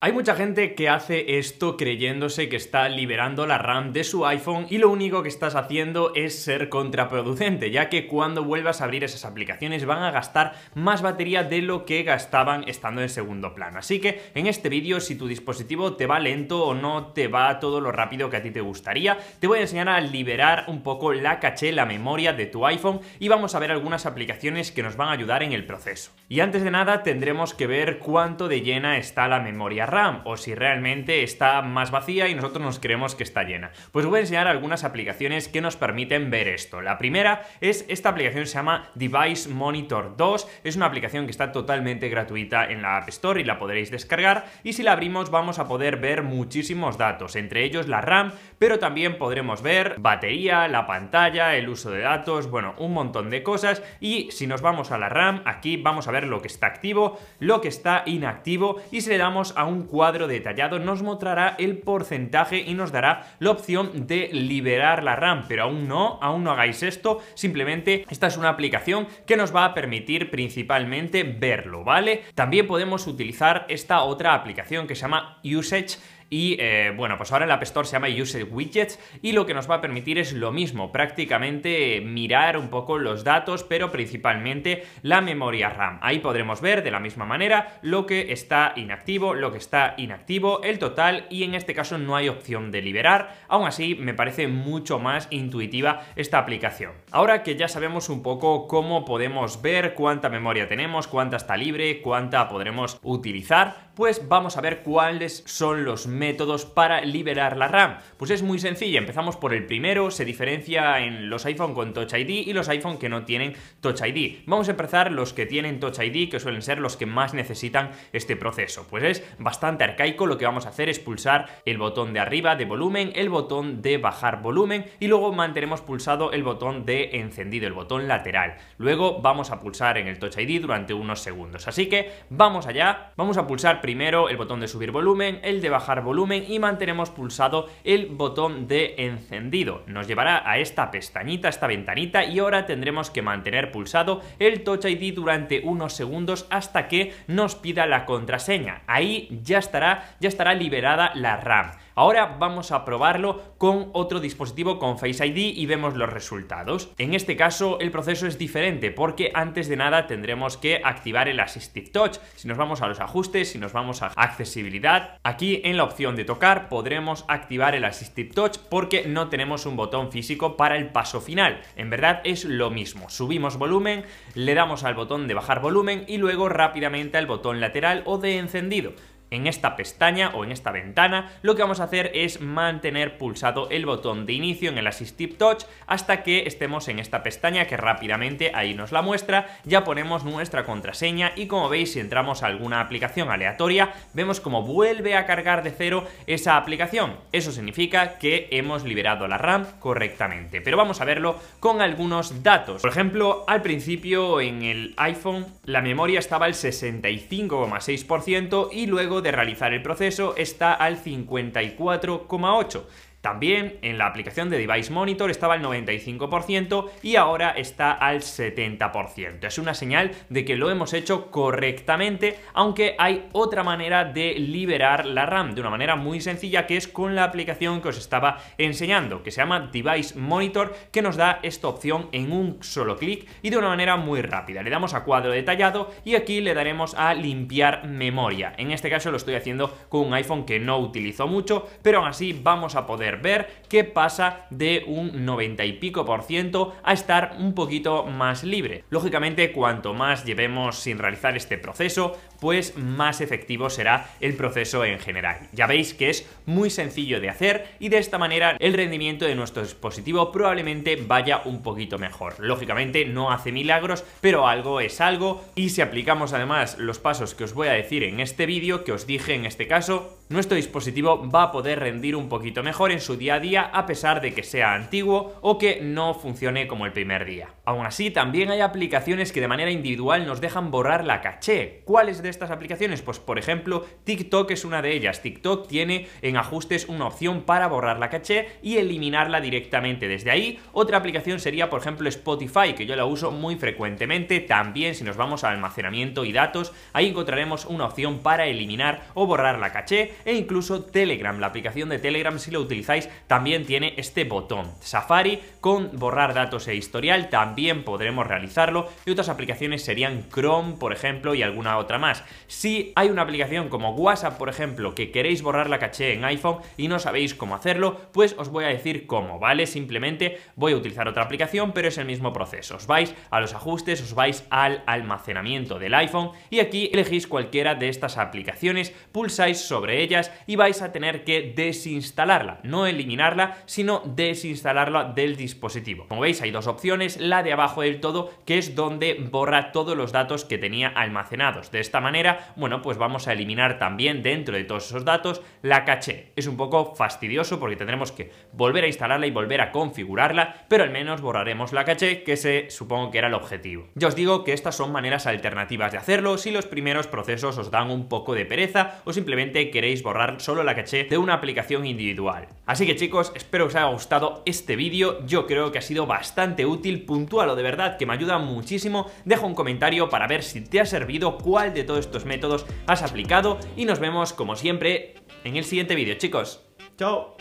Hay mucha gente que hace esto creyéndose que está liberando la RAM de su iPhone y lo único que estás haciendo es ser contraproducente, ya que cuando vuelvas a abrir esas aplicaciones van a gastar más batería de lo que gastaban estando en segundo plano. Así que en este vídeo, si tu dispositivo te va lento o no te va todo lo rápido que a ti te gustaría, te voy a enseñar a liberar un poco la caché, la memoria de tu iPhone y vamos a ver algunas aplicaciones que nos van a ayudar en el proceso. Y antes de nada tendremos que ver cuánto de llena está la memoria RAM o si realmente está más vacía y nosotros nos creemos que está llena. Pues voy a enseñar algunas aplicaciones que nos permiten ver esto. La primera es esta aplicación se llama Device Monitor 2. Es una aplicación que está totalmente gratuita en la App Store y la podréis descargar. Y si la abrimos vamos a poder ver muchísimos datos, entre ellos la RAM, pero también podremos ver batería, la pantalla, el uso de datos, bueno, un montón de cosas. Y si nos vamos a la RAM, aquí vamos a ver lo que está activo, lo que está inactivo y si le damos a un cuadro detallado nos mostrará el porcentaje y nos dará la opción de liberar la RAM, pero aún no, aún no hagáis esto, simplemente esta es una aplicación que nos va a permitir principalmente verlo, ¿vale? También podemos utilizar esta otra aplicación que se llama Usage y eh, bueno, pues ahora el App Store se llama Use Widgets y lo que nos va a permitir es lo mismo, prácticamente mirar un poco los datos, pero principalmente la memoria RAM. Ahí podremos ver de la misma manera lo que está inactivo, lo que está inactivo, el total y en este caso no hay opción de liberar. Aún así, me parece mucho más intuitiva esta aplicación. Ahora que ya sabemos un poco cómo podemos ver cuánta memoria tenemos, cuánta está libre, cuánta podremos utilizar, pues vamos a ver cuáles son los métodos para liberar la RAM. Pues es muy sencillo, empezamos por el primero, se diferencia en los iPhone con Touch ID y los iPhone que no tienen Touch ID. Vamos a empezar los que tienen Touch ID, que suelen ser los que más necesitan este proceso. Pues es bastante arcaico, lo que vamos a hacer es pulsar el botón de arriba de volumen, el botón de bajar volumen y luego mantenemos pulsado el botón de encendido, el botón lateral. Luego vamos a pulsar en el Touch ID durante unos segundos. Así que vamos allá, vamos a pulsar primero el botón de subir volumen, el de bajar volumen, y mantenemos pulsado el botón de encendido. Nos llevará a esta pestañita, esta ventanita y ahora tendremos que mantener pulsado el Touch ID durante unos segundos hasta que nos pida la contraseña. Ahí ya estará, ya estará liberada la RAM. Ahora vamos a probarlo con otro dispositivo con Face ID y vemos los resultados. En este caso el proceso es diferente porque antes de nada tendremos que activar el Assistive Touch. Si nos vamos a los ajustes, si nos vamos a accesibilidad, aquí en la opción de tocar podremos activar el Assistive Touch porque no tenemos un botón físico para el paso final. En verdad es lo mismo. Subimos volumen, le damos al botón de bajar volumen y luego rápidamente al botón lateral o de encendido en esta pestaña o en esta ventana, lo que vamos a hacer es mantener pulsado el botón de inicio en el Assistive Touch hasta que estemos en esta pestaña que rápidamente ahí nos la muestra, ya ponemos nuestra contraseña y como veis si entramos a alguna aplicación aleatoria, vemos como vuelve a cargar de cero esa aplicación. Eso significa que hemos liberado la RAM correctamente, pero vamos a verlo con algunos datos. Por ejemplo, al principio en el iPhone la memoria estaba al 65,6% y luego de realizar el proceso está al 54,8%. También en la aplicación de Device Monitor estaba al 95% y ahora está al 70%. Es una señal de que lo hemos hecho correctamente, aunque hay otra manera de liberar la RAM, de una manera muy sencilla que es con la aplicación que os estaba enseñando, que se llama Device Monitor, que nos da esta opción en un solo clic y de una manera muy rápida. Le damos a cuadro detallado y aquí le daremos a limpiar memoria. En este caso lo estoy haciendo con un iPhone que no utilizo mucho, pero aún así vamos a poder ver qué pasa de un 90 y pico por ciento a estar un poquito más libre. Lógicamente, cuanto más llevemos sin realizar este proceso, pues más efectivo será el proceso en general. Ya veis que es muy sencillo de hacer y de esta manera el rendimiento de nuestro dispositivo probablemente vaya un poquito mejor. Lógicamente no hace milagros, pero algo es algo y si aplicamos además los pasos que os voy a decir en este vídeo, que os dije en este caso, nuestro dispositivo va a poder rendir un poquito mejor en su día a día a pesar de que sea antiguo o que no funcione como el primer día. Aún así, también hay aplicaciones que de manera individual nos dejan borrar la caché. ¿Cuáles de estas aplicaciones? Pues por ejemplo, TikTok es una de ellas. TikTok tiene en ajustes una opción para borrar la caché y eliminarla directamente desde ahí. Otra aplicación sería, por ejemplo, Spotify, que yo la uso muy frecuentemente. También si nos vamos a almacenamiento y datos, ahí encontraremos una opción para eliminar o borrar la caché e incluso Telegram, la aplicación de Telegram si lo utilizáis también tiene este botón. Safari con borrar datos e historial también podremos realizarlo y otras aplicaciones serían Chrome, por ejemplo, y alguna otra más. Si hay una aplicación como WhatsApp, por ejemplo, que queréis borrar la caché en iPhone y no sabéis cómo hacerlo, pues os voy a decir cómo, ¿vale? Simplemente voy a utilizar otra aplicación, pero es el mismo proceso. Os vais a los ajustes, os vais al almacenamiento del iPhone y aquí elegís cualquiera de estas aplicaciones, pulsáis sobre y vais a tener que desinstalarla, no eliminarla, sino desinstalarla del dispositivo. Como veis hay dos opciones, la de abajo del todo, que es donde borra todos los datos que tenía almacenados. De esta manera, bueno, pues vamos a eliminar también dentro de todos esos datos la caché. Es un poco fastidioso porque tendremos que volver a instalarla y volver a configurarla, pero al menos borraremos la caché, que se supongo que era el objetivo. Ya os digo que estas son maneras alternativas de hacerlo si los primeros procesos os dan un poco de pereza o simplemente queréis borrar solo la caché de una aplicación individual. Así que chicos, espero que os haya gustado este vídeo, yo creo que ha sido bastante útil, puntual o de verdad que me ayuda muchísimo, deja un comentario para ver si te ha servido, cuál de todos estos métodos has aplicado y nos vemos como siempre en el siguiente vídeo chicos. ¡Chao!